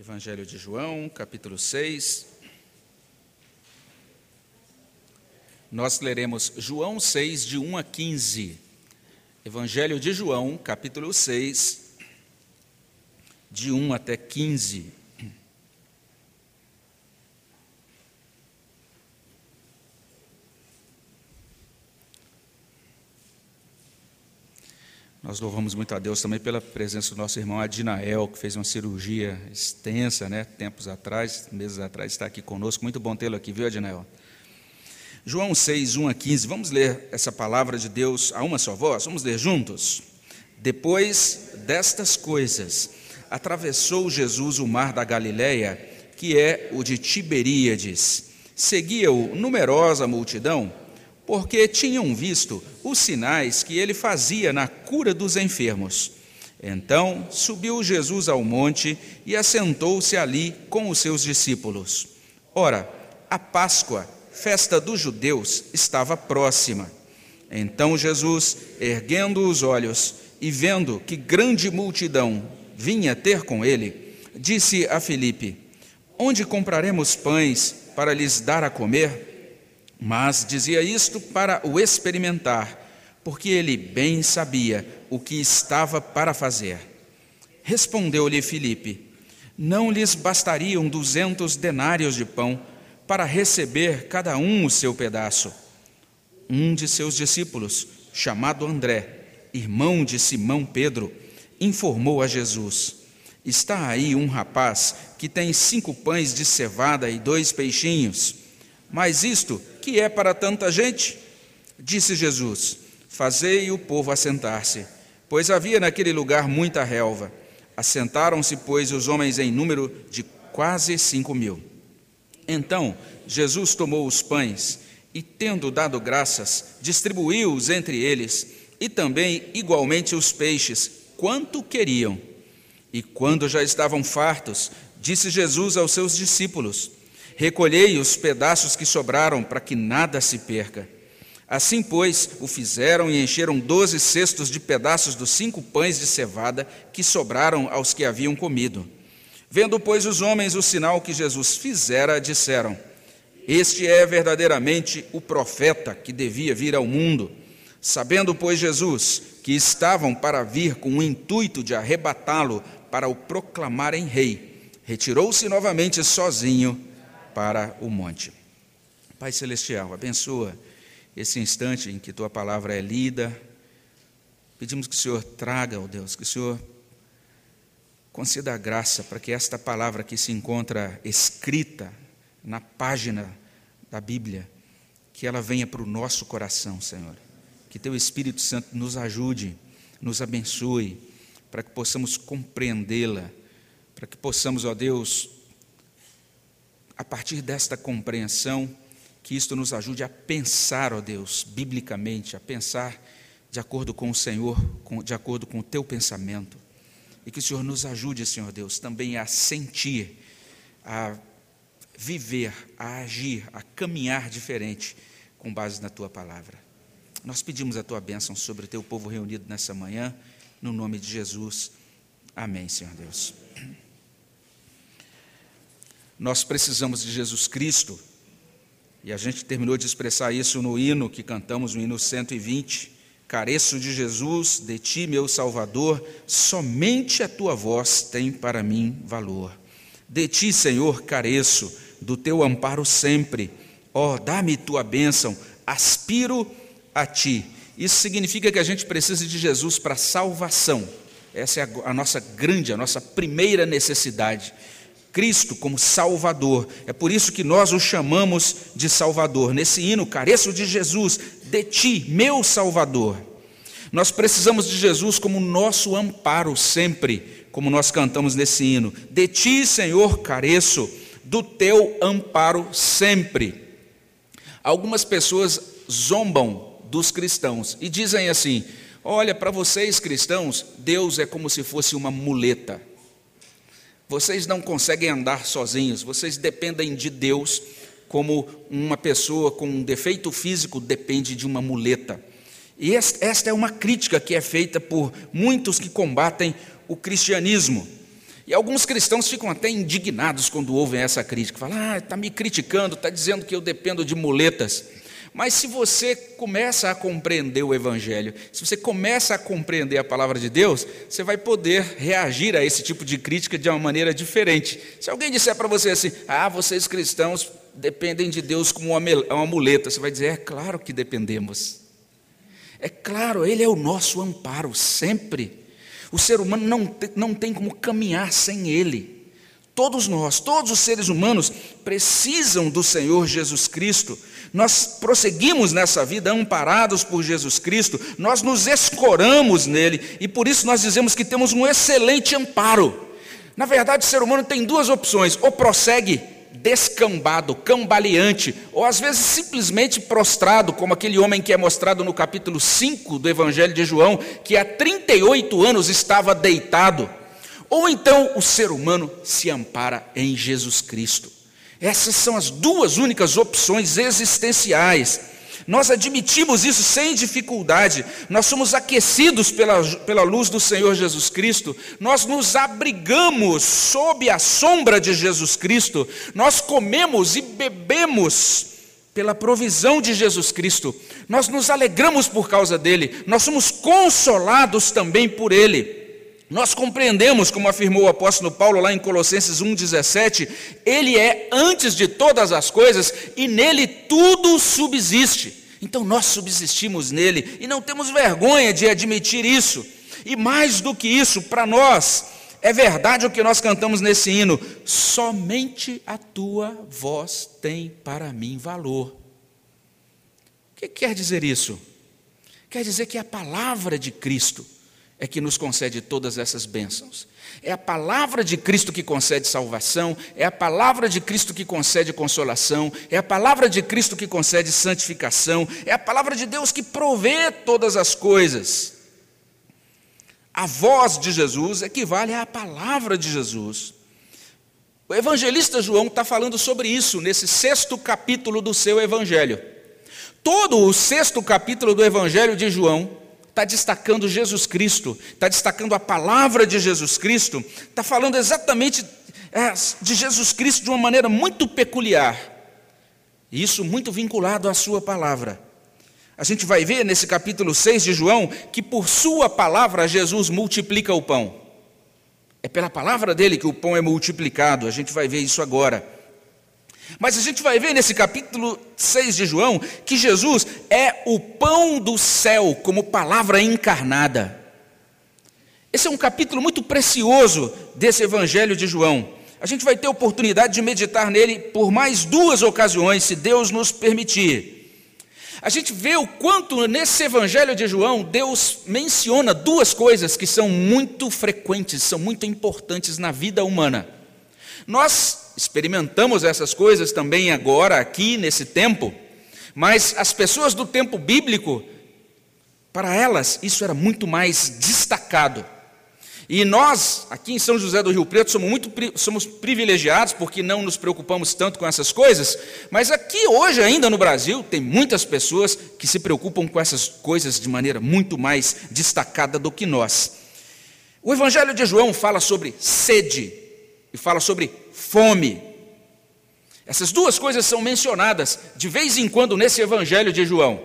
Evangelho de João, capítulo 6. Nós leremos João 6, de 1 a 15. Evangelho de João, capítulo 6, de 1 até 15. Nós louvamos muito a Deus também pela presença do nosso irmão Adinael, que fez uma cirurgia extensa, né, tempos atrás, meses atrás, está aqui conosco. Muito bom tê-lo aqui, viu, Adinael? João 6, 1 a 15. Vamos ler essa palavra de Deus a uma só voz? Vamos ler juntos? Depois destas coisas, atravessou Jesus o mar da Galileia, que é o de Tiberíades. Seguia-o numerosa multidão porque tinham visto os sinais que ele fazia na cura dos enfermos. Então subiu Jesus ao monte e assentou-se ali com os seus discípulos. Ora, a Páscoa, festa dos judeus, estava próxima. Então Jesus, erguendo os olhos e vendo que grande multidão vinha ter com ele, disse a Filipe: Onde compraremos pães para lhes dar a comer? Mas dizia isto para o experimentar, porque ele bem sabia o que estava para fazer. Respondeu-lhe Filipe: Não lhes bastariam duzentos denários de pão para receber cada um o seu pedaço. Um de seus discípulos, chamado André, irmão de Simão Pedro, informou a Jesus: Está aí um rapaz que tem cinco pães de cevada e dois peixinhos. Mas isto que é para tanta gente? Disse Jesus: Fazei o povo assentar-se, pois havia naquele lugar muita relva. Assentaram-se, pois, os homens em número de quase cinco mil. Então Jesus tomou os pães e, tendo dado graças, distribuiu-os entre eles, e também igualmente os peixes, quanto queriam. E quando já estavam fartos, disse Jesus aos seus discípulos: Recolhei os pedaços que sobraram, para que nada se perca. Assim, pois, o fizeram e encheram doze cestos de pedaços dos cinco pães de cevada que sobraram aos que haviam comido. Vendo, pois, os homens o sinal que Jesus fizera, disseram: Este é verdadeiramente o profeta que devia vir ao mundo. Sabendo, pois, Jesus que estavam para vir com o intuito de arrebatá-lo para o proclamarem rei, retirou-se novamente sozinho para o monte. Pai Celestial, abençoa esse instante em que tua palavra é lida. Pedimos que o Senhor traga, ó oh Deus, que o Senhor conceda a graça para que esta palavra que se encontra escrita na página da Bíblia, que ela venha para o nosso coração, Senhor. Que teu Espírito Santo nos ajude, nos abençoe, para que possamos compreendê-la, para que possamos, ó Deus, a partir desta compreensão, que isto nos ajude a pensar, ó Deus, biblicamente, a pensar de acordo com o Senhor, de acordo com o teu pensamento. E que o Senhor nos ajude, Senhor Deus, também a sentir, a viver, a agir, a caminhar diferente com base na tua palavra. Nós pedimos a tua bênção sobre o teu povo reunido nessa manhã, no nome de Jesus. Amém, Senhor Deus. Nós precisamos de Jesus Cristo, e a gente terminou de expressar isso no hino que cantamos, no hino 120. Careço de Jesus, de ti, meu Salvador, somente a tua voz tem para mim valor. De ti, Senhor, careço, do teu amparo sempre. Ó, oh, dá-me tua bênção, aspiro a ti. Isso significa que a gente precisa de Jesus para salvação. Essa é a, a nossa grande, a nossa primeira necessidade. Cristo como Salvador. É por isso que nós o chamamos de Salvador. Nesse hino, careço de Jesus, de ti, meu Salvador. Nós precisamos de Jesus como nosso amparo sempre, como nós cantamos nesse hino. De ti, Senhor, careço, do teu amparo sempre. Algumas pessoas zombam dos cristãos e dizem assim: Olha, para vocês cristãos, Deus é como se fosse uma muleta. Vocês não conseguem andar sozinhos, vocês dependem de Deus como uma pessoa com um defeito físico depende de uma muleta. E esta é uma crítica que é feita por muitos que combatem o cristianismo. E alguns cristãos ficam até indignados quando ouvem essa crítica. Falam, ah, está me criticando, está dizendo que eu dependo de muletas. Mas se você começa a compreender o Evangelho, se você começa a compreender a palavra de Deus, você vai poder reagir a esse tipo de crítica de uma maneira diferente. Se alguém disser para você assim, ah, vocês cristãos dependem de Deus como uma muleta, você vai dizer, é claro que dependemos. É claro, Ele é o nosso amparo, sempre. O ser humano não, não tem como caminhar sem Ele. Todos nós, todos os seres humanos precisam do Senhor Jesus Cristo nós prosseguimos nessa vida amparados por Jesus Cristo, nós nos escoramos nele e por isso nós dizemos que temos um excelente amparo. Na verdade, o ser humano tem duas opções: ou prossegue descambado, cambaleante, ou às vezes simplesmente prostrado, como aquele homem que é mostrado no capítulo 5 do Evangelho de João, que há 38 anos estava deitado. Ou então o ser humano se ampara em Jesus Cristo. Essas são as duas únicas opções existenciais. Nós admitimos isso sem dificuldade, nós somos aquecidos pela, pela luz do Senhor Jesus Cristo, nós nos abrigamos sob a sombra de Jesus Cristo, nós comemos e bebemos pela provisão de Jesus Cristo, nós nos alegramos por causa dele, nós somos consolados também por ele. Nós compreendemos, como afirmou o apóstolo Paulo lá em Colossenses 1,17, ele é antes de todas as coisas e nele tudo subsiste. Então nós subsistimos nele e não temos vergonha de admitir isso. E mais do que isso, para nós, é verdade o que nós cantamos nesse hino: somente a tua voz tem para mim valor. O que quer dizer isso? Quer dizer que a palavra de Cristo é que nos concede todas essas bênçãos. É a palavra de Cristo que concede salvação, é a palavra de Cristo que concede consolação, é a palavra de Cristo que concede santificação, é a palavra de Deus que provê todas as coisas. A voz de Jesus equivale à palavra de Jesus. O evangelista João está falando sobre isso nesse sexto capítulo do seu evangelho. Todo o sexto capítulo do evangelho de João está destacando Jesus Cristo, está destacando a palavra de Jesus Cristo, está falando exatamente é, de Jesus Cristo de uma maneira muito peculiar, e isso muito vinculado à Sua palavra. A gente vai ver nesse capítulo 6 de João que por Sua palavra Jesus multiplica o pão. É pela palavra dele que o pão é multiplicado, a gente vai ver isso agora. Mas a gente vai ver nesse capítulo 6 de João que Jesus é o pão do céu como palavra encarnada. Esse é um capítulo muito precioso desse evangelho de João. A gente vai ter oportunidade de meditar nele por mais duas ocasiões, se Deus nos permitir. A gente vê o quanto nesse evangelho de João Deus menciona duas coisas que são muito frequentes, são muito importantes na vida humana. Nós experimentamos essas coisas também agora, aqui, nesse tempo, mas as pessoas do tempo bíblico, para elas, isso era muito mais destacado. E nós, aqui em São José do Rio Preto, somos muito somos privilegiados porque não nos preocupamos tanto com essas coisas, mas aqui hoje ainda no Brasil tem muitas pessoas que se preocupam com essas coisas de maneira muito mais destacada do que nós. O Evangelho de João fala sobre sede, e fala sobre fome. Essas duas coisas são mencionadas de vez em quando nesse evangelho de João.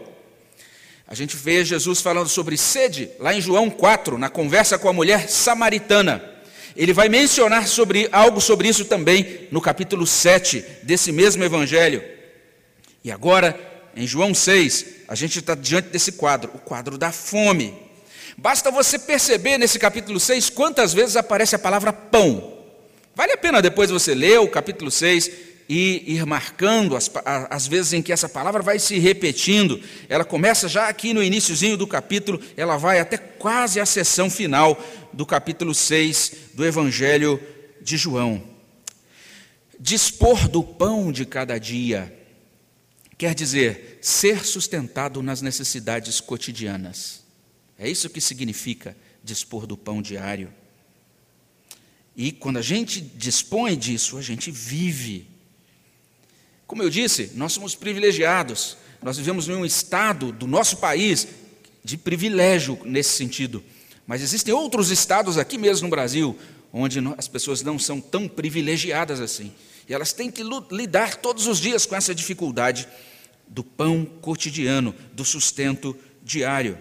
A gente vê Jesus falando sobre sede lá em João 4, na conversa com a mulher samaritana. Ele vai mencionar sobre algo sobre isso também no capítulo 7 desse mesmo evangelho. E agora, em João 6, a gente está diante desse quadro, o quadro da fome. Basta você perceber nesse capítulo 6 quantas vezes aparece a palavra pão. Vale a pena depois você ler o capítulo 6 e ir marcando as, as vezes em que essa palavra vai se repetindo. Ela começa já aqui no iníciozinho do capítulo, ela vai até quase a sessão final do capítulo 6 do Evangelho de João. Dispor do pão de cada dia quer dizer ser sustentado nas necessidades cotidianas. É isso que significa dispor do pão diário. E quando a gente dispõe disso, a gente vive. Como eu disse, nós somos privilegiados. Nós vivemos em um estado do nosso país de privilégio nesse sentido. Mas existem outros estados aqui mesmo no Brasil, onde as pessoas não são tão privilegiadas assim. E elas têm que lidar todos os dias com essa dificuldade do pão cotidiano, do sustento diário.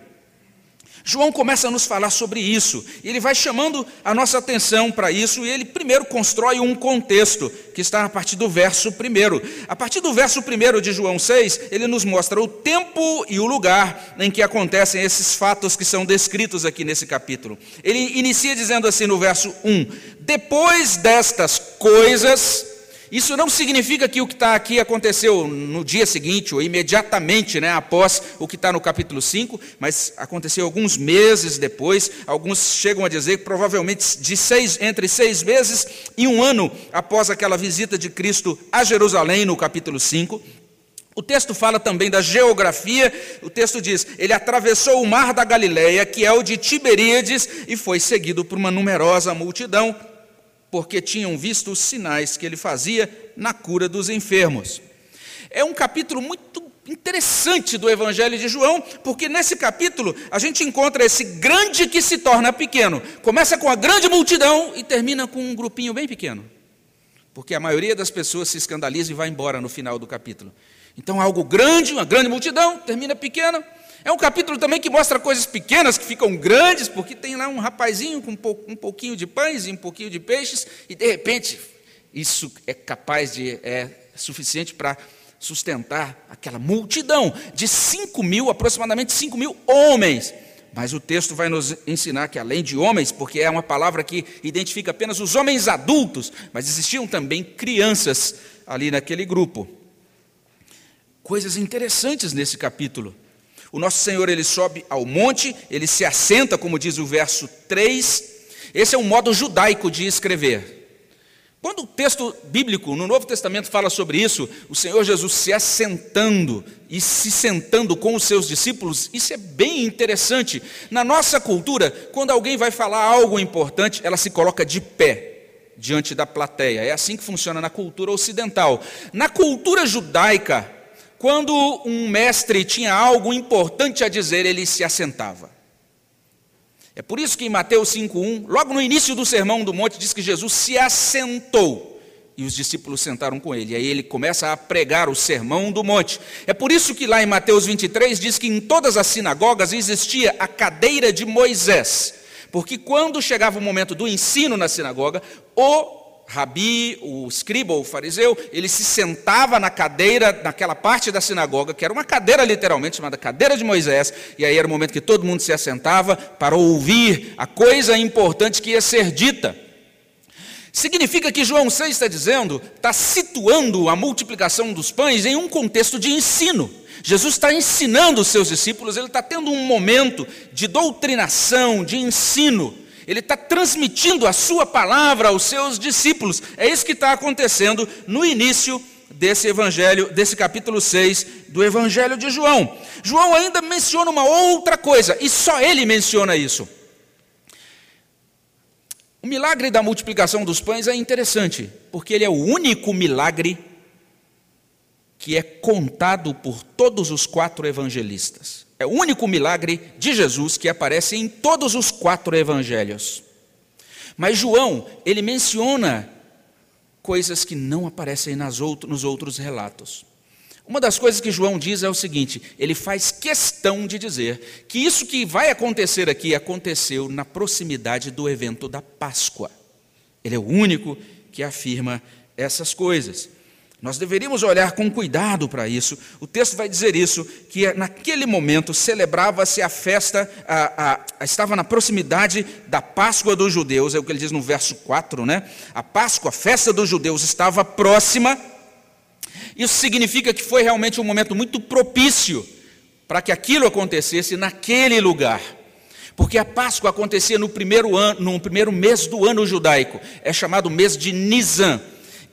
João começa a nos falar sobre isso, e ele vai chamando a nossa atenção para isso, e ele primeiro constrói um contexto, que está a partir do verso 1. A partir do verso 1 de João 6, ele nos mostra o tempo e o lugar em que acontecem esses fatos que são descritos aqui nesse capítulo. Ele inicia dizendo assim no verso 1: Depois destas coisas, isso não significa que o que está aqui aconteceu no dia seguinte ou imediatamente né, após o que está no capítulo 5, mas aconteceu alguns meses depois. Alguns chegam a dizer que provavelmente de seis, entre seis meses e um ano após aquela visita de Cristo a Jerusalém, no capítulo 5. O texto fala também da geografia. O texto diz: ele atravessou o mar da Galileia, que é o de Tiberíades, e foi seguido por uma numerosa multidão porque tinham visto os sinais que ele fazia na cura dos enfermos. É um capítulo muito interessante do Evangelho de João, porque nesse capítulo a gente encontra esse grande que se torna pequeno. Começa com a grande multidão e termina com um grupinho bem pequeno. Porque a maioria das pessoas se escandaliza e vai embora no final do capítulo. Então, algo grande, uma grande multidão, termina pequeno. É um capítulo também que mostra coisas pequenas que ficam grandes, porque tem lá um rapazinho com um pouquinho de pães e um pouquinho de peixes, e de repente isso é capaz de, é suficiente para sustentar aquela multidão de 5 mil, aproximadamente 5 mil homens. Mas o texto vai nos ensinar que, além de homens, porque é uma palavra que identifica apenas os homens adultos, mas existiam também crianças ali naquele grupo. Coisas interessantes nesse capítulo. O nosso Senhor ele sobe ao monte, ele se assenta, como diz o verso 3. Esse é um modo judaico de escrever. Quando o texto bíblico no Novo Testamento fala sobre isso, o Senhor Jesus se assentando e se sentando com os seus discípulos, isso é bem interessante. Na nossa cultura, quando alguém vai falar algo importante, ela se coloca de pé diante da plateia. É assim que funciona na cultura ocidental. Na cultura judaica, quando um mestre tinha algo importante a dizer, ele se assentava. É por isso que em Mateus 5:1, logo no início do Sermão do Monte, diz que Jesus se assentou e os discípulos sentaram com ele. E aí ele começa a pregar o Sermão do Monte. É por isso que lá em Mateus 23 diz que em todas as sinagogas existia a cadeira de Moisés. Porque quando chegava o momento do ensino na sinagoga, o rabi, o escriba, o fariseu, ele se sentava na cadeira, naquela parte da sinagoga, que era uma cadeira literalmente chamada cadeira de Moisés, e aí era o momento que todo mundo se assentava para ouvir a coisa importante que ia ser dita. Significa que João 6 está dizendo, está situando a multiplicação dos pães em um contexto de ensino. Jesus está ensinando os seus discípulos, ele está tendo um momento de doutrinação, de ensino ele está transmitindo a sua palavra aos seus discípulos. É isso que está acontecendo no início desse evangelho, desse capítulo 6 do evangelho de João. João ainda menciona uma outra coisa, e só ele menciona isso. O milagre da multiplicação dos pães é interessante, porque ele é o único milagre que é contado por todos os quatro evangelistas. É o único milagre de Jesus que aparece em todos os quatro evangelhos. Mas João, ele menciona coisas que não aparecem nos outros relatos. Uma das coisas que João diz é o seguinte: ele faz questão de dizer que isso que vai acontecer aqui aconteceu na proximidade do evento da Páscoa. Ele é o único que afirma essas coisas. Nós deveríamos olhar com cuidado para isso. O texto vai dizer isso, que naquele momento celebrava-se a festa, a, a, estava na proximidade da Páscoa dos judeus, é o que ele diz no verso 4, né? A Páscoa, a festa dos judeus, estava próxima. Isso significa que foi realmente um momento muito propício para que aquilo acontecesse naquele lugar. Porque a Páscoa acontecia no primeiro, ano, no primeiro mês do ano judaico, é chamado mês de Nisan.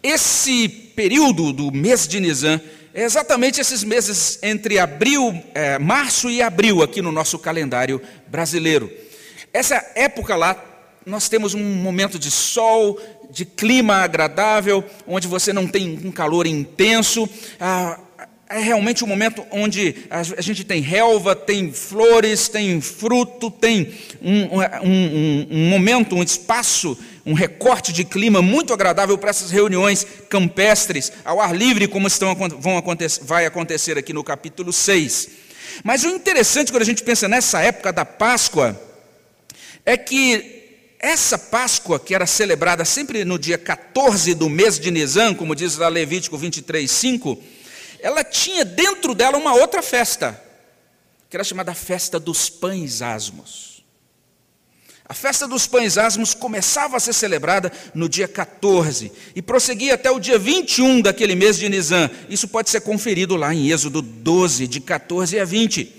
Esse período do mês de Nisan é exatamente esses meses entre abril, é, março e abril aqui no nosso calendário brasileiro. Essa época lá, nós temos um momento de sol, de clima agradável, onde você não tem um calor intenso. Ah, é realmente um momento onde a gente tem relva, tem flores, tem fruto, tem um, um, um, um momento, um espaço um recorte de clima muito agradável para essas reuniões campestres, ao ar livre, como estão, vão acontecer, vai acontecer aqui no capítulo 6. Mas o interessante quando a gente pensa nessa época da Páscoa, é que essa Páscoa, que era celebrada sempre no dia 14 do mês de Nisan, como diz lá Levítico 23, 5, ela tinha dentro dela uma outra festa, que era chamada Festa dos Pães Asmos. A festa dos pães asmos começava a ser celebrada no dia 14 e prosseguia até o dia 21 daquele mês de Nisan. Isso pode ser conferido lá em Êxodo 12, de 14 a 20.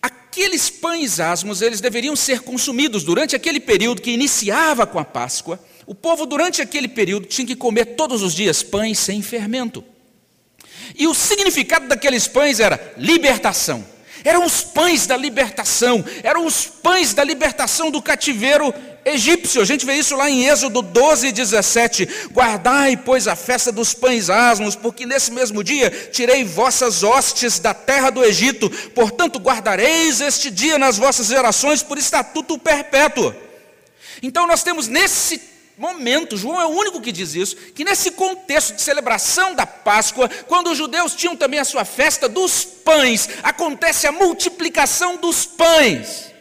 Aqueles pães asmos, eles deveriam ser consumidos durante aquele período que iniciava com a Páscoa. O povo, durante aquele período, tinha que comer todos os dias pães sem fermento. E o significado daqueles pães era libertação. Eram os pães da libertação, eram os pães da libertação do cativeiro egípcio. A gente vê isso lá em Êxodo 12, 17. Guardai, pois, a festa dos pães asmos, porque nesse mesmo dia tirei vossas hostes da terra do Egito. Portanto, guardareis este dia nas vossas gerações por estatuto perpétuo. Então, nós temos nesse momento, João é o único que diz isso, que nesse contexto de celebração da Páscoa, quando os judeus tinham também a sua festa dos pães, acontece a multiplicação dos pães.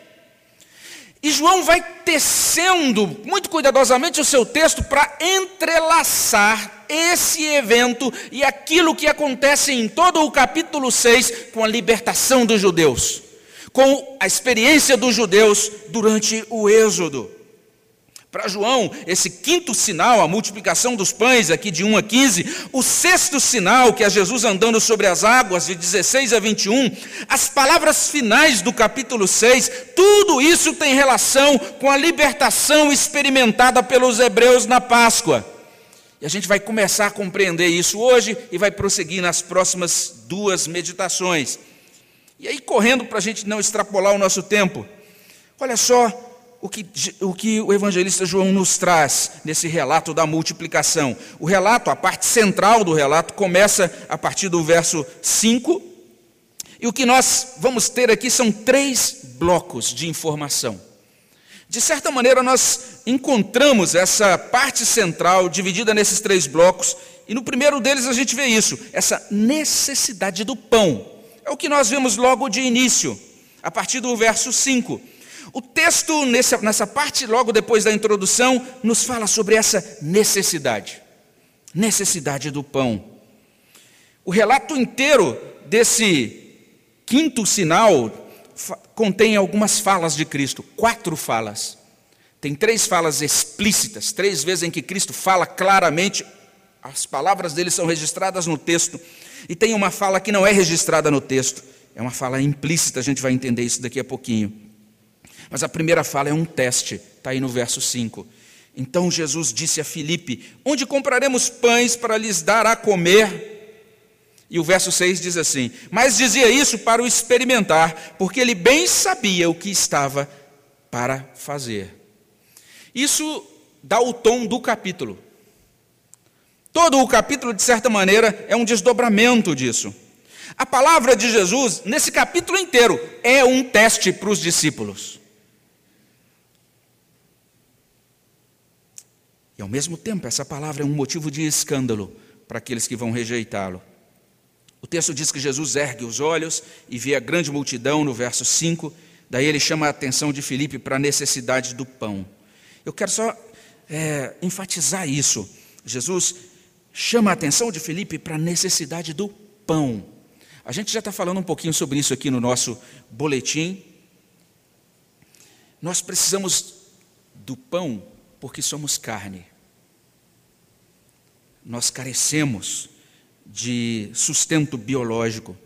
E João vai tecendo muito cuidadosamente o seu texto para entrelaçar esse evento e aquilo que acontece em todo o capítulo 6 com a libertação dos judeus, com a experiência dos judeus durante o Êxodo. Para João, esse quinto sinal, a multiplicação dos pães, aqui de 1 a 15, o sexto sinal, que é Jesus andando sobre as águas, de 16 a 21, as palavras finais do capítulo 6, tudo isso tem relação com a libertação experimentada pelos hebreus na Páscoa. E a gente vai começar a compreender isso hoje e vai prosseguir nas próximas duas meditações. E aí, correndo para a gente não extrapolar o nosso tempo, olha só o que, o que o evangelista João nos traz nesse relato da multiplicação. O relato, a parte central do relato, começa a partir do verso 5. E o que nós vamos ter aqui são três blocos de informação. De certa maneira, nós encontramos essa parte central dividida nesses três blocos, e no primeiro deles a gente vê isso, essa necessidade do pão. É o que nós vemos logo de início, a partir do verso 5. O texto, nessa parte, logo depois da introdução, nos fala sobre essa necessidade necessidade do pão. O relato inteiro desse quinto sinal contém algumas falas de Cristo, quatro falas. Tem três falas explícitas, três vezes em que Cristo fala claramente, as palavras dele são registradas no texto, e tem uma fala que não é registrada no texto, é uma fala implícita, a gente vai entender isso daqui a pouquinho. Mas a primeira fala é um teste, está aí no verso 5. Então Jesus disse a Filipe: Onde compraremos pães para lhes dar a comer? E o verso 6 diz assim: Mas dizia isso para o experimentar, porque ele bem sabia o que estava para fazer. Isso dá o tom do capítulo. Todo o capítulo, de certa maneira, é um desdobramento disso. A palavra de Jesus, nesse capítulo inteiro, é um teste para os discípulos. E ao mesmo tempo, essa palavra é um motivo de escândalo para aqueles que vão rejeitá-lo. O texto diz que Jesus ergue os olhos e vê a grande multidão no verso 5, daí ele chama a atenção de Filipe para a necessidade do pão. Eu quero só é, enfatizar isso. Jesus chama a atenção de Filipe para a necessidade do pão. A gente já está falando um pouquinho sobre isso aqui no nosso boletim. Nós precisamos do pão porque somos carne nós carecemos de sustento biológico,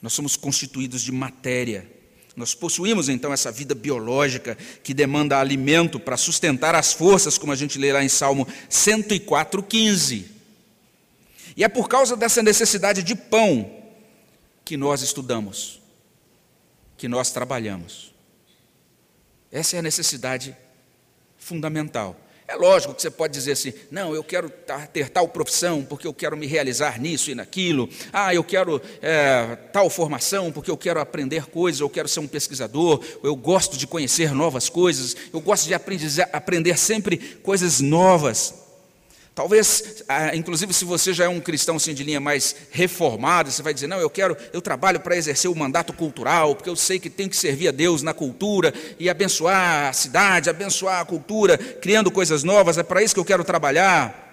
nós somos constituídos de matéria. Nós possuímos então essa vida biológica que demanda alimento para sustentar as forças, como a gente lê lá em Salmo 104:15. E é por causa dessa necessidade de pão que nós estudamos, que nós trabalhamos. Essa é a necessidade fundamental. É lógico que você pode dizer assim: não, eu quero ter tal profissão porque eu quero me realizar nisso e naquilo. Ah, eu quero é, tal formação porque eu quero aprender coisas, eu quero ser um pesquisador, eu gosto de conhecer novas coisas, eu gosto de aprender, aprender sempre coisas novas. Talvez, ah, inclusive, se você já é um cristão assim, de linha mais reformada, você vai dizer: não, eu quero, eu trabalho para exercer o mandato cultural, porque eu sei que tenho que servir a Deus na cultura e abençoar a cidade, abençoar a cultura, criando coisas novas, é para isso que eu quero trabalhar.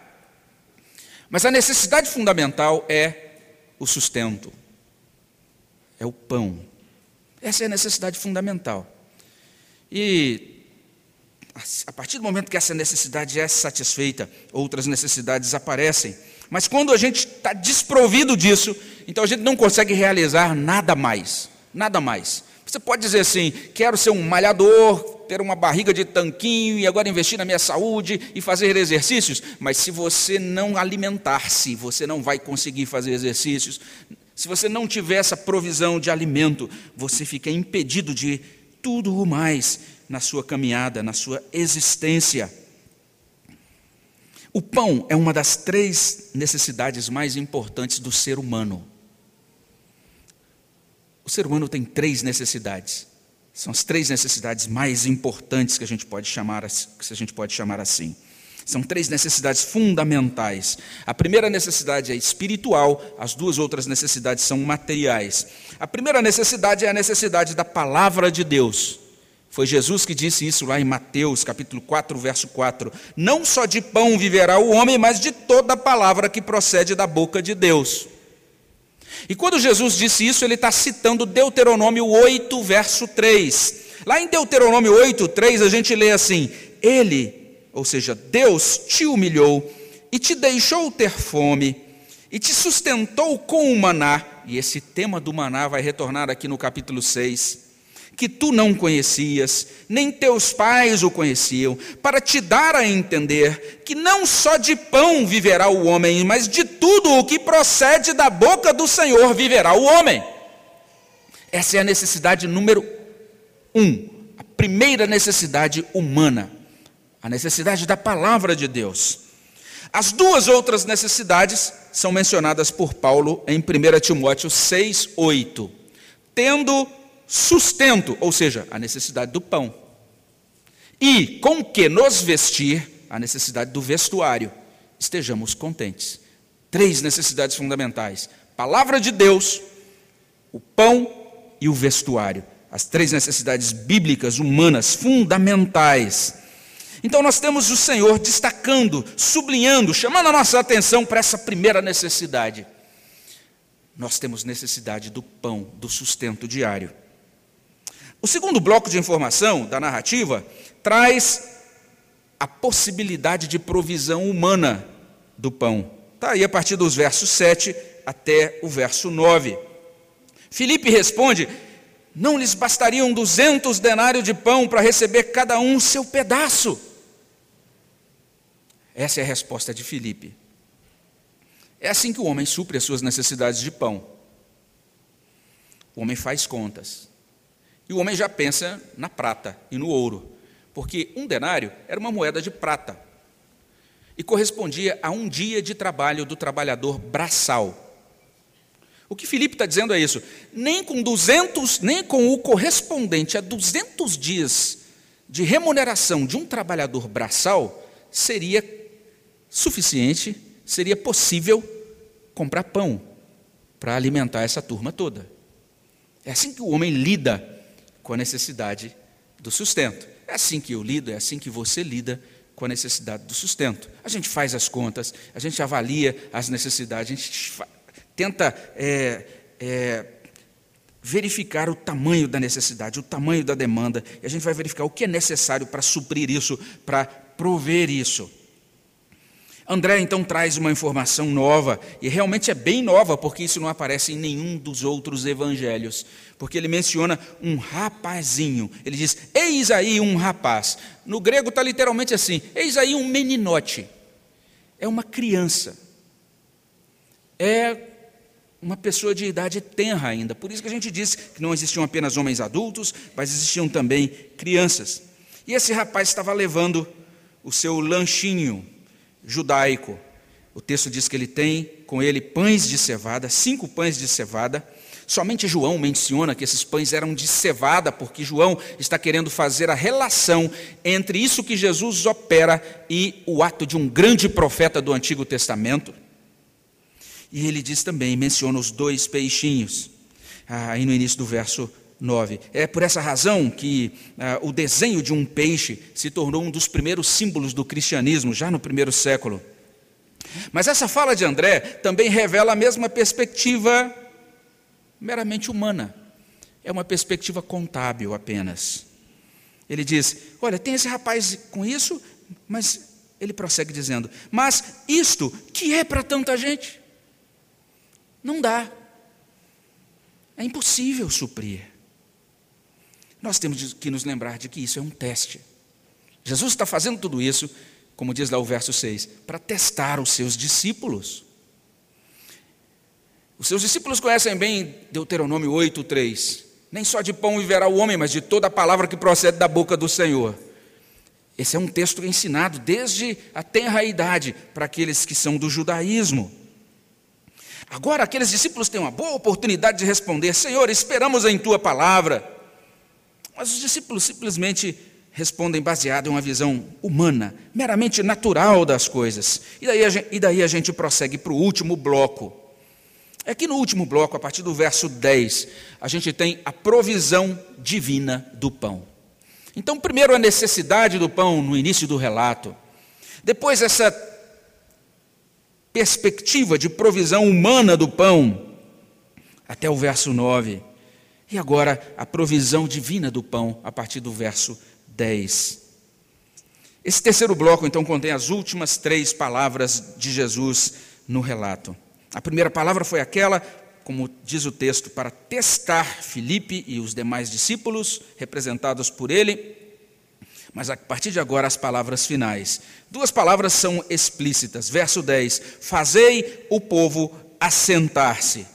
Mas a necessidade fundamental é o sustento, é o pão. Essa é a necessidade fundamental. E a partir do momento que essa necessidade é satisfeita, outras necessidades aparecem. Mas quando a gente está desprovido disso, então a gente não consegue realizar nada mais. Nada mais. Você pode dizer assim: quero ser um malhador, ter uma barriga de tanquinho e agora investir na minha saúde e fazer exercícios. Mas se você não alimentar-se, você não vai conseguir fazer exercícios. Se você não tiver essa provisão de alimento, você fica impedido de tudo o mais na sua caminhada, na sua existência. O pão é uma das três necessidades mais importantes do ser humano. O ser humano tem três necessidades. São as três necessidades mais importantes que a gente pode chamar, que a gente pode chamar assim. São três necessidades fundamentais. A primeira necessidade é espiritual, as duas outras necessidades são materiais. A primeira necessidade é a necessidade da palavra de Deus. Foi Jesus que disse isso lá em Mateus, capítulo 4, verso 4. Não só de pão viverá o homem, mas de toda palavra que procede da boca de Deus. E quando Jesus disse isso, ele está citando Deuteronômio 8, verso 3. Lá em Deuteronômio 8, 3, a gente lê assim: Ele, ou seja, Deus, te humilhou e te deixou ter fome, e te sustentou com o maná. E esse tema do maná vai retornar aqui no capítulo 6 que tu não conhecias, nem teus pais o conheciam, para te dar a entender que não só de pão viverá o homem, mas de tudo o que procede da boca do Senhor viverá o homem. Essa é a necessidade número um, a primeira necessidade humana, a necessidade da palavra de Deus. As duas outras necessidades são mencionadas por Paulo em 1 Timóteo 6, 8. Tendo sustento, ou seja, a necessidade do pão, e com que nos vestir, a necessidade do vestuário, estejamos contentes. Três necessidades fundamentais: palavra de Deus, o pão e o vestuário. As três necessidades bíblicas, humanas, fundamentais. Então nós temos o Senhor destacando, sublinhando, chamando a nossa atenção para essa primeira necessidade. Nós temos necessidade do pão, do sustento diário. O segundo bloco de informação da narrativa traz a possibilidade de provisão humana do pão. Está aí a partir dos versos 7 até o verso 9. Filipe responde: Não lhes bastariam duzentos denários de pão para receber cada um seu pedaço? Essa é a resposta de Filipe. É assim que o homem supre as suas necessidades de pão. O homem faz contas. E o homem já pensa na prata e no ouro, porque um denário era uma moeda de prata e correspondia a um dia de trabalho do trabalhador braçal. O que Filipe está dizendo é isso: nem com 200, nem com o correspondente a 200 dias de remuneração de um trabalhador braçal seria suficiente, seria possível comprar pão para alimentar essa turma toda. É assim que o homem lida com a necessidade do sustento. É assim que eu lido, é assim que você lida com a necessidade do sustento. A gente faz as contas, a gente avalia as necessidades, a gente tenta é, é, verificar o tamanho da necessidade, o tamanho da demanda, e a gente vai verificar o que é necessário para suprir isso, para prover isso. André então traz uma informação nova, e realmente é bem nova, porque isso não aparece em nenhum dos outros evangelhos. Porque ele menciona um rapazinho. Ele diz: Eis aí um rapaz. No grego está literalmente assim: Eis aí um meninote. É uma criança. É uma pessoa de idade tenra ainda. Por isso que a gente diz que não existiam apenas homens adultos, mas existiam também crianças. E esse rapaz estava levando o seu lanchinho judaico. O texto diz que ele tem com ele pães de cevada, cinco pães de cevada. Somente João menciona que esses pães eram de cevada, porque João está querendo fazer a relação entre isso que Jesus opera e o ato de um grande profeta do Antigo Testamento. E ele diz também, menciona os dois peixinhos, ah, aí no início do verso 9. É por essa razão que ah, o desenho de um peixe se tornou um dos primeiros símbolos do cristianismo, já no primeiro século. Mas essa fala de André também revela a mesma perspectiva meramente humana. É uma perspectiva contábil apenas. Ele diz: Olha, tem esse rapaz com isso, mas ele prossegue dizendo: Mas isto que é para tanta gente? Não dá. É impossível suprir. Nós temos que nos lembrar de que isso é um teste. Jesus está fazendo tudo isso, como diz lá o verso 6, para testar os seus discípulos. Os seus discípulos conhecem bem Deuteronômio 8, 3. Nem só de pão viverá o homem, mas de toda a palavra que procede da boca do Senhor. Esse é um texto ensinado desde a tenra idade para aqueles que são do judaísmo. Agora, aqueles discípulos têm uma boa oportunidade de responder: Senhor, esperamos em tua palavra. Mas os discípulos simplesmente respondem baseado em uma visão humana, meramente natural das coisas. E daí a gente, e daí a gente prossegue para o último bloco. Aqui no último bloco, a partir do verso 10, a gente tem a provisão divina do pão. Então, primeiro a necessidade do pão no início do relato. Depois, essa perspectiva de provisão humana do pão, até o verso 9. E agora a provisão divina do pão, a partir do verso 10. Esse terceiro bloco, então, contém as últimas três palavras de Jesus no relato. A primeira palavra foi aquela, como diz o texto, para testar Filipe e os demais discípulos, representados por ele. Mas a partir de agora, as palavras finais. Duas palavras são explícitas. Verso 10: Fazei o povo assentar-se.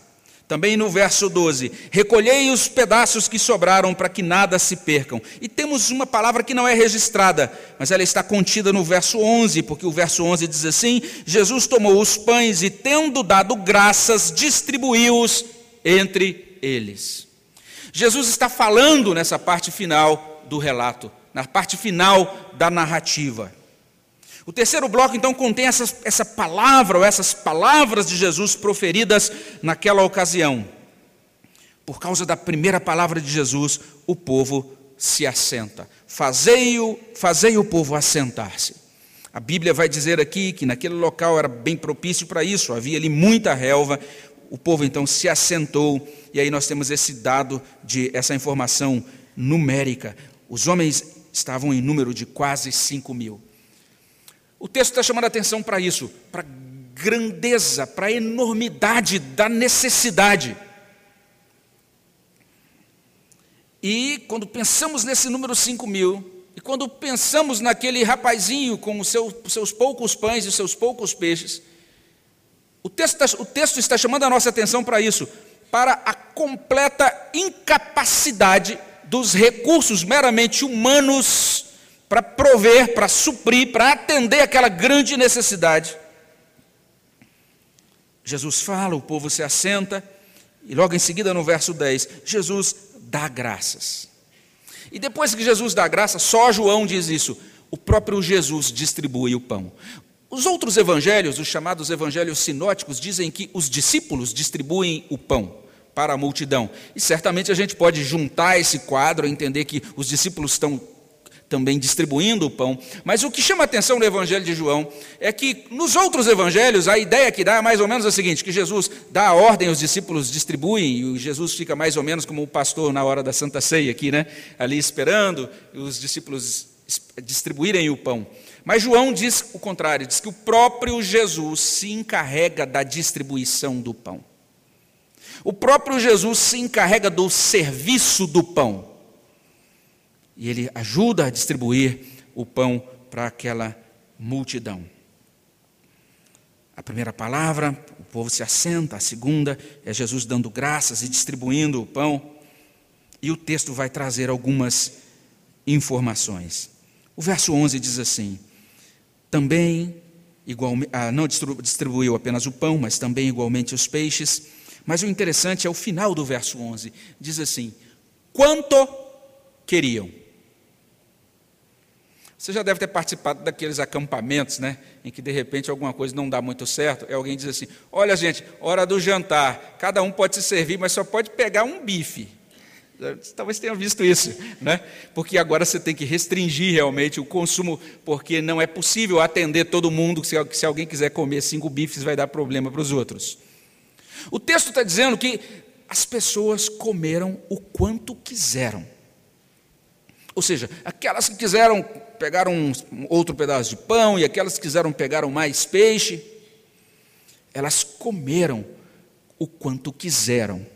Também no verso 12: Recolhei os pedaços que sobraram para que nada se percam. E temos uma palavra que não é registrada, mas ela está contida no verso 11, porque o verso 11 diz assim: Jesus tomou os pães e, tendo dado graças, distribuiu-os entre eles. Jesus está falando nessa parte final do relato, na parte final da narrativa. O terceiro bloco, então, contém essa, essa palavra, ou essas palavras de Jesus proferidas naquela ocasião. Por causa da primeira palavra de Jesus, o povo se assenta. Fazei-o, fazei o povo assentar-se. A Bíblia vai dizer aqui que naquele local era bem propício para isso, havia ali muita relva. O povo então se assentou, e aí nós temos esse dado de essa informação numérica. Os homens estavam em número de quase 5 mil. O texto está chamando a atenção para isso, para a grandeza, para a enormidade da necessidade. E quando pensamos nesse número 5 mil, e quando pensamos naquele rapazinho com os seus, seus poucos pães e os seus poucos peixes, o texto, está, o texto está chamando a nossa atenção para isso, para a completa incapacidade dos recursos meramente humanos para prover, para suprir, para atender aquela grande necessidade. Jesus fala, o povo se assenta, e logo em seguida, no verso 10, Jesus dá graças. E depois que Jesus dá graça, só João diz isso, o próprio Jesus distribui o pão. Os outros evangelhos, os chamados evangelhos sinóticos, dizem que os discípulos distribuem o pão para a multidão. E certamente a gente pode juntar esse quadro entender que os discípulos estão também distribuindo o pão. Mas o que chama a atenção no Evangelho de João é que nos outros evangelhos a ideia que dá é mais ou menos a seguinte: que Jesus dá a ordem, os discípulos distribuem, e Jesus fica mais ou menos como o pastor na hora da Santa Ceia aqui, né? Ali esperando os discípulos distribuírem o pão. Mas João diz o contrário, diz que o próprio Jesus se encarrega da distribuição do pão. O próprio Jesus se encarrega do serviço do pão e ele ajuda a distribuir o pão para aquela multidão. A primeira palavra, o povo se assenta, a segunda é Jesus dando graças e distribuindo o pão. E o texto vai trazer algumas informações. O verso 11 diz assim: Também, igualmente, ah, não distribuiu apenas o pão, mas também igualmente os peixes. Mas o interessante é o final do verso 11. Diz assim: Quanto queriam. Você já deve ter participado daqueles acampamentos, né? Em que de repente alguma coisa não dá muito certo. E alguém diz assim: Olha, gente, hora do jantar. Cada um pode se servir, mas só pode pegar um bife. Talvez tenha visto isso, né? Porque agora você tem que restringir realmente o consumo, porque não é possível atender todo mundo. Se, alguém quiser comer cinco bifes, vai dar problema para os outros. O texto está dizendo que as pessoas comeram o quanto quiseram. Ou seja, aquelas que quiseram pegaram um, outro pedaço de pão e aquelas que quiseram pegaram mais peixe. Elas comeram o quanto quiseram.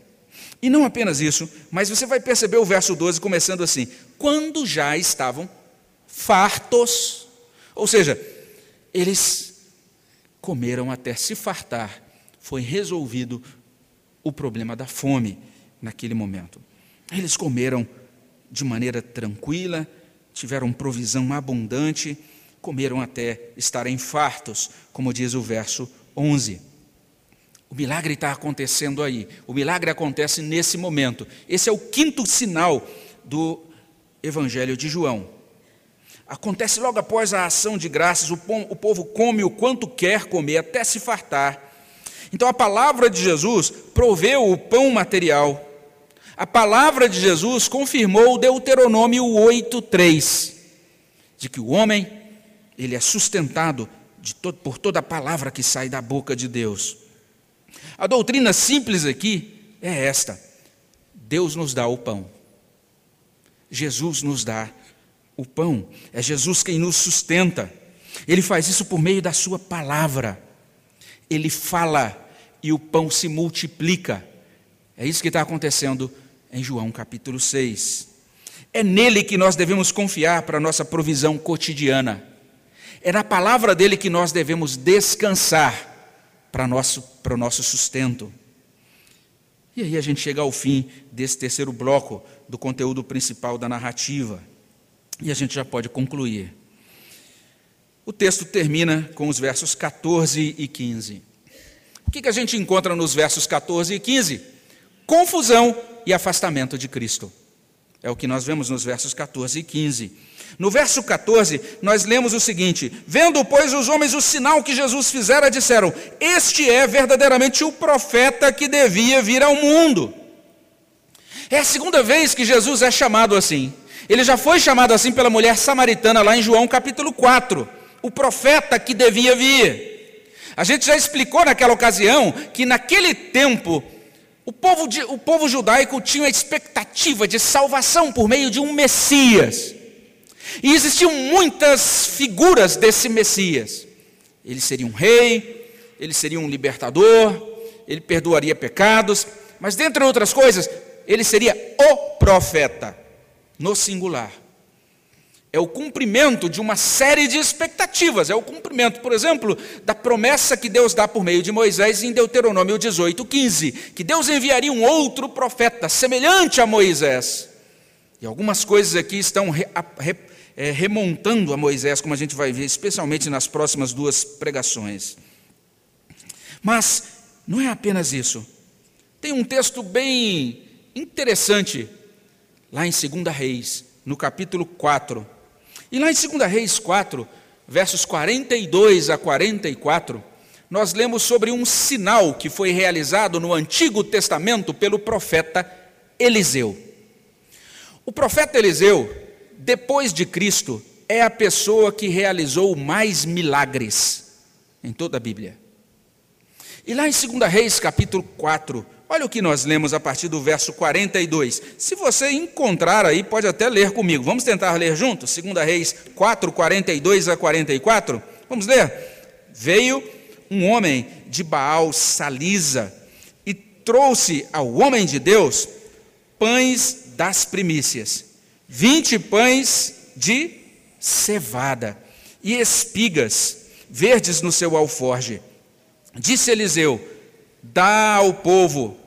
E não apenas isso, mas você vai perceber o verso 12 começando assim: quando já estavam fartos, ou seja, eles comeram até se fartar, foi resolvido o problema da fome naquele momento. Eles comeram de maneira tranquila, tiveram provisão abundante, comeram até estarem fartos, como diz o verso 11. O milagre está acontecendo aí, o milagre acontece nesse momento. Esse é o quinto sinal do Evangelho de João. Acontece logo após a ação de graças, o povo come o quanto quer comer, até se fartar. Então a palavra de Jesus proveu o pão material a palavra de Jesus confirmou Deuteronômio 8:3, de que o homem ele é sustentado to por toda a palavra que sai da boca de Deus. A doutrina simples aqui é esta: Deus nos dá o pão. Jesus nos dá o pão. É Jesus quem nos sustenta. Ele faz isso por meio da sua palavra. Ele fala e o pão se multiplica. É isso que está acontecendo em João capítulo 6. É nele que nós devemos confiar para a nossa provisão cotidiana. É na palavra dele que nós devemos descansar para, nosso, para o nosso sustento. E aí a gente chega ao fim desse terceiro bloco do conteúdo principal da narrativa. E a gente já pode concluir. O texto termina com os versos 14 e 15. O que, que a gente encontra nos versos 14 e 15? Confusão e afastamento de Cristo. É o que nós vemos nos versos 14 e 15. No verso 14, nós lemos o seguinte: Vendo, pois, os homens o sinal que Jesus fizera, disseram: Este é verdadeiramente o profeta que devia vir ao mundo. É a segunda vez que Jesus é chamado assim. Ele já foi chamado assim pela mulher samaritana, lá em João capítulo 4. O profeta que devia vir. A gente já explicou naquela ocasião que naquele tempo o povo, de, o povo judaico tinha a expectativa de salvação por meio de um Messias. E existiam muitas figuras desse Messias. Ele seria um rei, ele seria um libertador, ele perdoaria pecados, mas dentre outras coisas, ele seria o profeta, no singular é o cumprimento de uma série de expectativas. É o cumprimento, por exemplo, da promessa que Deus dá por meio de Moisés em Deuteronômio 18, 15, que Deus enviaria um outro profeta semelhante a Moisés. E algumas coisas aqui estão re, re, é, remontando a Moisés, como a gente vai ver, especialmente nas próximas duas pregações. Mas não é apenas isso. Tem um texto bem interessante lá em 2 Reis, no capítulo 4 e lá em 2 Reis 4, versos 42 a 44, nós lemos sobre um sinal que foi realizado no Antigo Testamento pelo profeta Eliseu. O profeta Eliseu, depois de Cristo, é a pessoa que realizou mais milagres em toda a Bíblia. E lá em 2 Reis, capítulo 4, Olha o que nós lemos a partir do verso 42. Se você encontrar aí, pode até ler comigo. Vamos tentar ler juntos? 2 Reis 4, 42 a 44. Vamos ler? Veio um homem de Baal Salisa e trouxe ao homem de Deus pães das primícias, vinte pães de cevada e espigas verdes no seu alforge. Disse Eliseu: Dá ao povo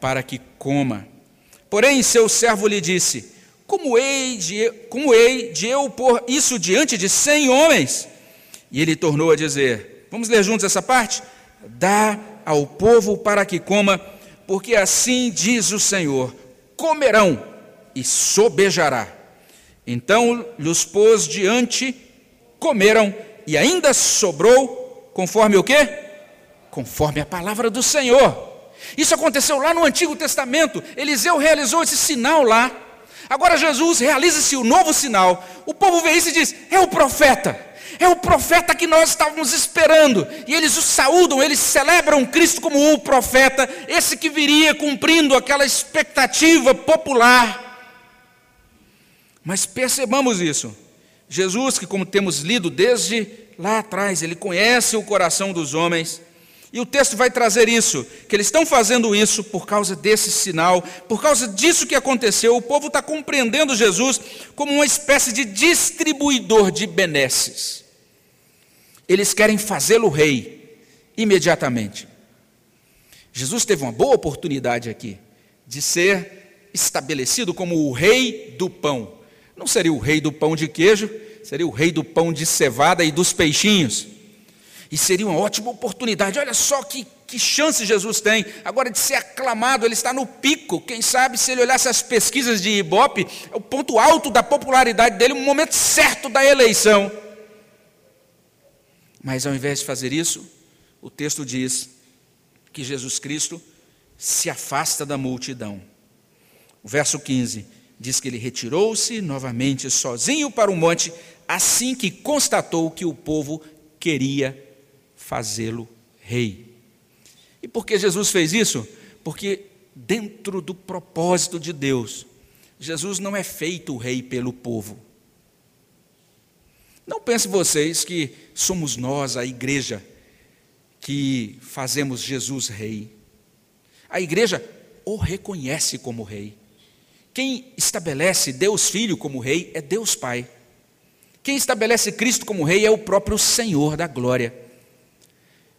para que coma. Porém, seu servo lhe disse: Como hei de, como hei de eu pôr isso diante de cem homens? E ele tornou a dizer: Vamos ler juntos essa parte? Dá ao povo para que coma, porque assim diz o Senhor: comerão e sobejará. Então lhes pôs diante, comeram, e ainda sobrou, conforme o quê? Conforme a palavra do Senhor. Isso aconteceu lá no Antigo Testamento. Eliseu realizou esse sinal lá. Agora Jesus realiza esse novo sinal. O povo vê isso e diz: é o profeta. É o profeta que nós estávamos esperando. E eles o saúdam, eles celebram Cristo como o profeta, esse que viria cumprindo aquela expectativa popular. Mas percebamos isso. Jesus, que como temos lido desde lá atrás, ele conhece o coração dos homens. E o texto vai trazer isso, que eles estão fazendo isso por causa desse sinal, por causa disso que aconteceu. O povo está compreendendo Jesus como uma espécie de distribuidor de benesses. Eles querem fazê-lo rei imediatamente. Jesus teve uma boa oportunidade aqui de ser estabelecido como o rei do pão. Não seria o rei do pão de queijo, seria o rei do pão de cevada e dos peixinhos. E seria uma ótima oportunidade. Olha só que, que chance Jesus tem agora de ser aclamado. Ele está no pico. Quem sabe, se ele olhasse as pesquisas de Ibope, é o ponto alto da popularidade dele, o momento certo da eleição. Mas ao invés de fazer isso, o texto diz que Jesus Cristo se afasta da multidão. O verso 15 diz que ele retirou-se novamente sozinho para o monte, assim que constatou que o povo queria fazê-lo rei. E por que Jesus fez isso? Porque dentro do propósito de Deus, Jesus não é feito rei pelo povo. Não pense vocês que somos nós, a igreja, que fazemos Jesus rei. A igreja o reconhece como rei. Quem estabelece Deus Filho como rei é Deus Pai. Quem estabelece Cristo como rei é o próprio Senhor da glória.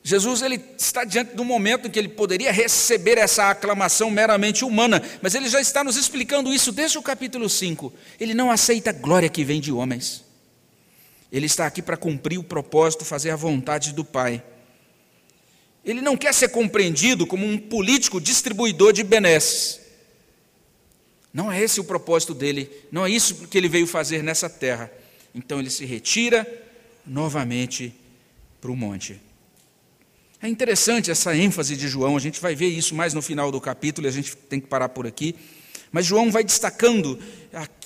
Jesus ele está diante do momento em que ele poderia receber essa aclamação meramente humana, mas ele já está nos explicando isso desde o capítulo 5. Ele não aceita a glória que vem de homens. Ele está aqui para cumprir o propósito, fazer a vontade do Pai. Ele não quer ser compreendido como um político distribuidor de benesses. Não é esse o propósito dele, não é isso que ele veio fazer nessa terra. Então ele se retira novamente para o monte. É interessante essa ênfase de João, a gente vai ver isso mais no final do capítulo e a gente tem que parar por aqui. Mas João vai destacando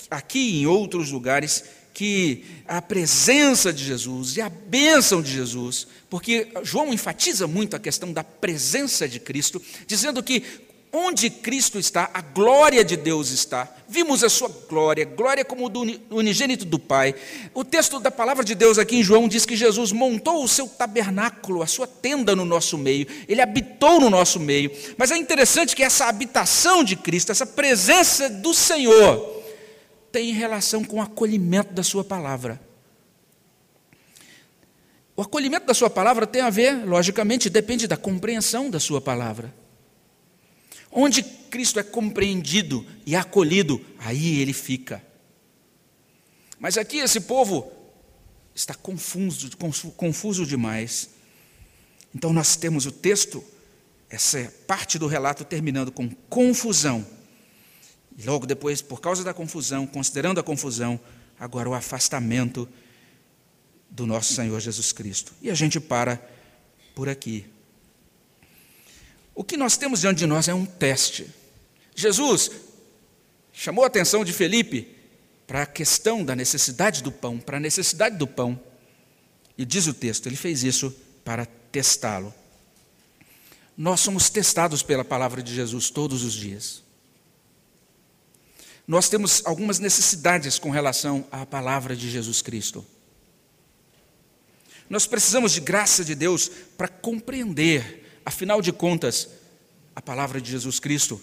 aqui e em outros lugares que a presença de Jesus e a bênção de Jesus, porque João enfatiza muito a questão da presença de Cristo, dizendo que Onde Cristo está, a glória de Deus está. Vimos a sua glória, glória como do unigênito do Pai. O texto da palavra de Deus aqui em João diz que Jesus montou o seu tabernáculo, a sua tenda no nosso meio. Ele habitou no nosso meio. Mas é interessante que essa habitação de Cristo, essa presença do Senhor, tem relação com o acolhimento da sua palavra. O acolhimento da sua palavra tem a ver, logicamente, depende da compreensão da sua palavra. Onde Cristo é compreendido e acolhido, aí ele fica. Mas aqui esse povo está confuso, confuso demais. Então nós temos o texto, essa parte do relato terminando com confusão. E logo depois, por causa da confusão, considerando a confusão, agora o afastamento do nosso Senhor Jesus Cristo. E a gente para por aqui. O que nós temos diante de nós é um teste. Jesus chamou a atenção de Felipe para a questão da necessidade do pão, para a necessidade do pão. E diz o texto, ele fez isso para testá-lo. Nós somos testados pela palavra de Jesus todos os dias. Nós temos algumas necessidades com relação à palavra de Jesus Cristo. Nós precisamos de graça de Deus para compreender afinal de contas, a palavra de Jesus Cristo.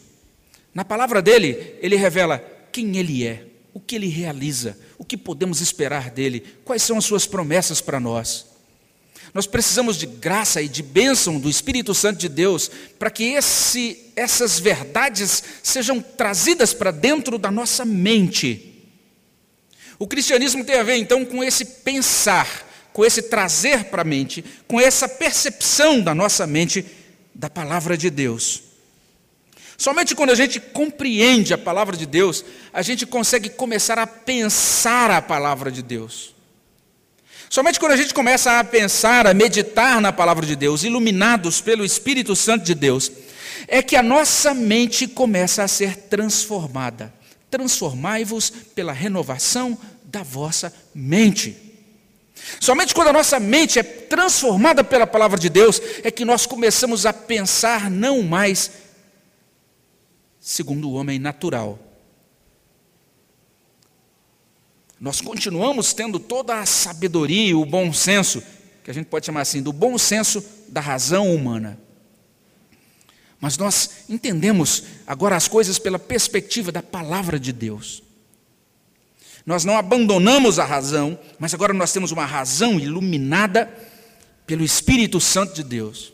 Na palavra dele, ele revela quem ele é, o que ele realiza, o que podemos esperar dele, quais são as suas promessas para nós. Nós precisamos de graça e de bênção do Espírito Santo de Deus para que esse, essas verdades sejam trazidas para dentro da nossa mente. O cristianismo tem a ver então com esse pensar, com esse trazer para a mente, com essa percepção da nossa mente da palavra de Deus. Somente quando a gente compreende a palavra de Deus, a gente consegue começar a pensar a palavra de Deus. Somente quando a gente começa a pensar, a meditar na palavra de Deus, iluminados pelo Espírito Santo de Deus, é que a nossa mente começa a ser transformada. Transformai-vos pela renovação da vossa mente. Somente quando a nossa mente é transformada pela palavra de Deus é que nós começamos a pensar não mais segundo o homem natural. Nós continuamos tendo toda a sabedoria, o bom senso, que a gente pode chamar assim, do bom senso da razão humana. Mas nós entendemos agora as coisas pela perspectiva da palavra de Deus. Nós não abandonamos a razão, mas agora nós temos uma razão iluminada pelo Espírito Santo de Deus.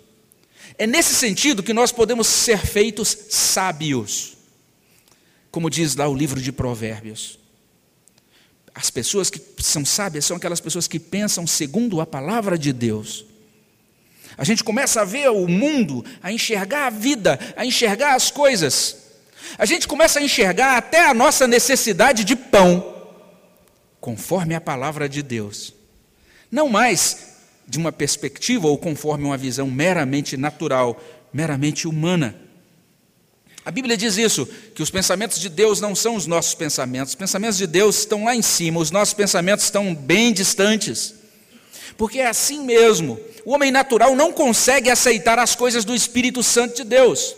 É nesse sentido que nós podemos ser feitos sábios, como diz lá o livro de Provérbios. As pessoas que são sábias são aquelas pessoas que pensam segundo a palavra de Deus. A gente começa a ver o mundo, a enxergar a vida, a enxergar as coisas. A gente começa a enxergar até a nossa necessidade de pão, conforme a palavra de Deus. Não mais de uma perspectiva ou conforme uma visão meramente natural, meramente humana. A Bíblia diz isso, que os pensamentos de Deus não são os nossos pensamentos. Os pensamentos de Deus estão lá em cima, os nossos pensamentos estão bem distantes. Porque é assim mesmo. O homem natural não consegue aceitar as coisas do Espírito Santo de Deus.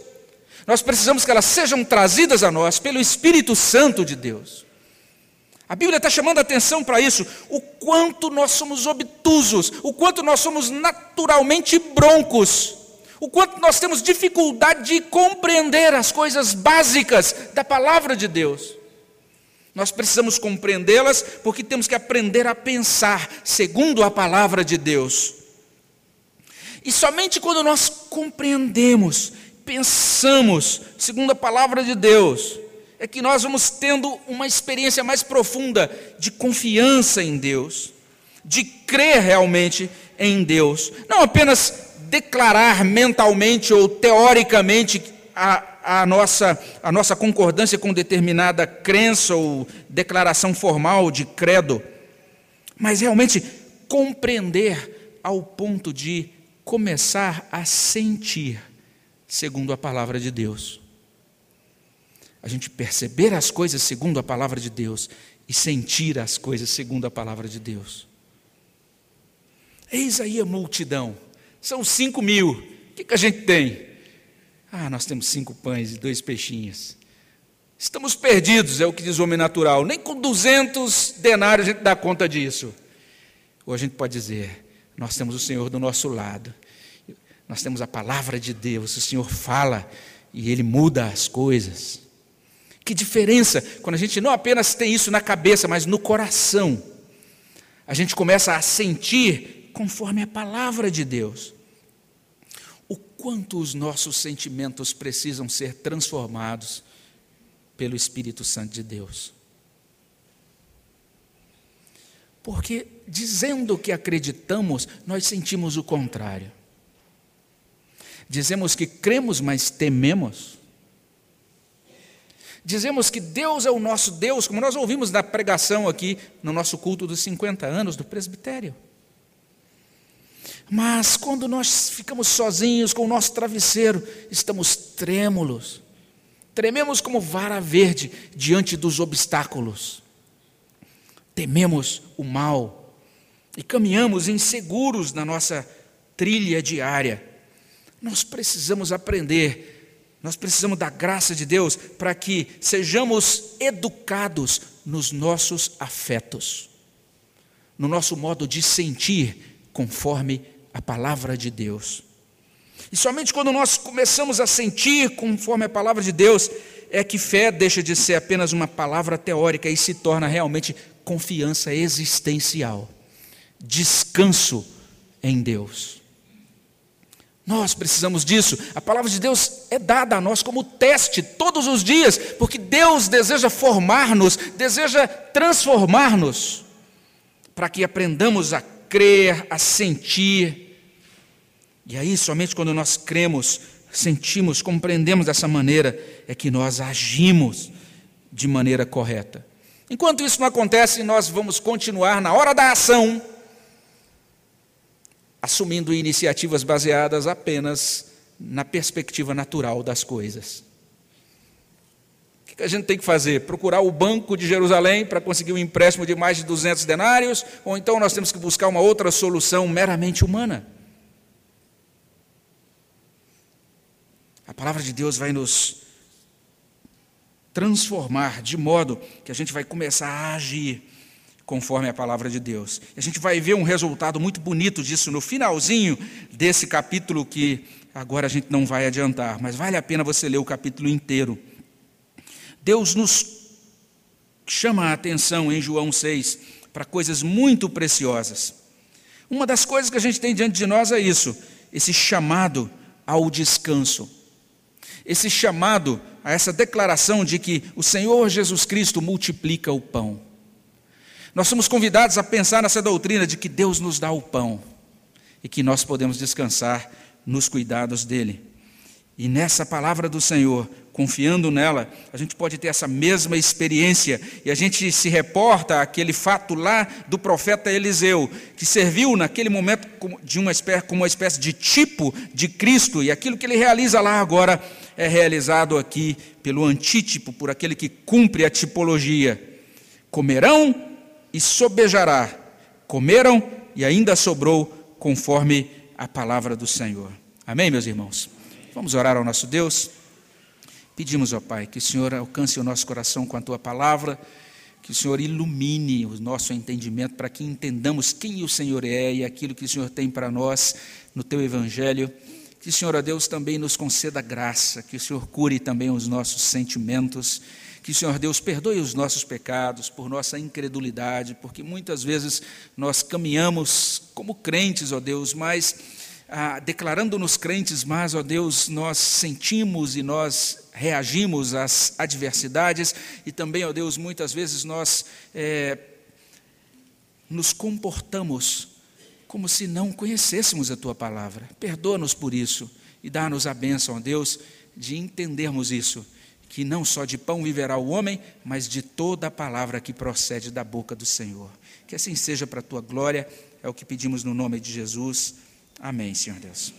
Nós precisamos que elas sejam trazidas a nós pelo Espírito Santo de Deus. A Bíblia está chamando a atenção para isso, o quanto nós somos obtusos, o quanto nós somos naturalmente broncos, o quanto nós temos dificuldade de compreender as coisas básicas da palavra de Deus. Nós precisamos compreendê-las porque temos que aprender a pensar segundo a palavra de Deus. E somente quando nós compreendemos, pensamos segundo a palavra de Deus, é que nós vamos tendo uma experiência mais profunda de confiança em Deus, de crer realmente em Deus, não apenas declarar mentalmente ou teoricamente a, a, nossa, a nossa concordância com determinada crença ou declaração formal de credo, mas realmente compreender ao ponto de começar a sentir segundo a palavra de Deus a gente perceber as coisas segundo a palavra de Deus e sentir as coisas segundo a palavra de Deus. Eis aí a multidão, são cinco mil, o que, que a gente tem? Ah, nós temos cinco pães e dois peixinhos. Estamos perdidos, é o que diz o homem natural. Nem com 200 denários a gente dá conta disso. Ou a gente pode dizer: nós temos o Senhor do nosso lado. Nós temos a palavra de Deus. O Senhor fala e Ele muda as coisas. Que diferença quando a gente não apenas tem isso na cabeça, mas no coração. A gente começa a sentir conforme a palavra de Deus. O quanto os nossos sentimentos precisam ser transformados pelo Espírito Santo de Deus. Porque dizendo que acreditamos, nós sentimos o contrário. Dizemos que cremos, mas tememos. Dizemos que Deus é o nosso Deus, como nós ouvimos na pregação aqui no nosso culto dos 50 anos do presbitério. Mas quando nós ficamos sozinhos com o nosso travesseiro, estamos trêmulos, trememos como vara verde diante dos obstáculos, tememos o mal e caminhamos inseguros na nossa trilha diária. Nós precisamos aprender nós precisamos da graça de Deus para que sejamos educados nos nossos afetos, no nosso modo de sentir conforme a palavra de Deus. E somente quando nós começamos a sentir conforme a palavra de Deus, é que fé deixa de ser apenas uma palavra teórica e se torna realmente confiança existencial, descanso em Deus. Nós precisamos disso. A palavra de Deus é dada a nós como teste todos os dias, porque Deus deseja formar-nos, deseja transformar-nos, para que aprendamos a crer, a sentir. E aí, somente quando nós cremos, sentimos, compreendemos dessa maneira, é que nós agimos de maneira correta. Enquanto isso não acontece, nós vamos continuar na hora da ação, assumindo iniciativas baseadas apenas na perspectiva natural das coisas. O que a gente tem que fazer? Procurar o banco de Jerusalém para conseguir um empréstimo de mais de 200 denários? Ou então nós temos que buscar uma outra solução meramente humana? A palavra de Deus vai nos transformar de modo que a gente vai começar a agir conforme a palavra de Deus. E a gente vai ver um resultado muito bonito disso no finalzinho desse capítulo que agora a gente não vai adiantar, mas vale a pena você ler o capítulo inteiro. Deus nos chama a atenção em João 6 para coisas muito preciosas. Uma das coisas que a gente tem diante de nós é isso, esse chamado ao descanso. Esse chamado a essa declaração de que o Senhor Jesus Cristo multiplica o pão. Nós somos convidados a pensar nessa doutrina de que Deus nos dá o pão e que nós podemos descansar nos cuidados dele. E nessa palavra do Senhor, confiando nela, a gente pode ter essa mesma experiência. E a gente se reporta aquele fato lá do profeta Eliseu, que serviu naquele momento de uma espécie, como uma espécie de tipo de Cristo, e aquilo que ele realiza lá agora é realizado aqui pelo antítipo, por aquele que cumpre a tipologia. Comerão e sobejará. Comeram e ainda sobrou, conforme a palavra do Senhor. Amém, meus irmãos? Vamos orar ao nosso Deus. Pedimos, ó Pai, que o Senhor alcance o nosso coração com a tua palavra, que o Senhor ilumine o nosso entendimento para que entendamos quem o Senhor é e aquilo que o Senhor tem para nós no teu evangelho. Que o Senhor, ó Deus, também nos conceda graça, que o Senhor cure também os nossos sentimentos, que Senhor Deus perdoe os nossos pecados por nossa incredulidade, porque muitas vezes nós caminhamos como crentes, ó Deus, mas ah, declarando-nos crentes, mas, ó Deus, nós sentimos e nós reagimos às adversidades e também, ó Deus, muitas vezes nós é, nos comportamos como se não conhecêssemos a tua palavra. Perdoa-nos por isso e dá-nos a bênção, ó Deus, de entendermos isso, que não só de pão viverá o homem, mas de toda a palavra que procede da boca do Senhor. Que assim seja para a tua glória, é o que pedimos no nome de Jesus. Amém, Senhor Deus.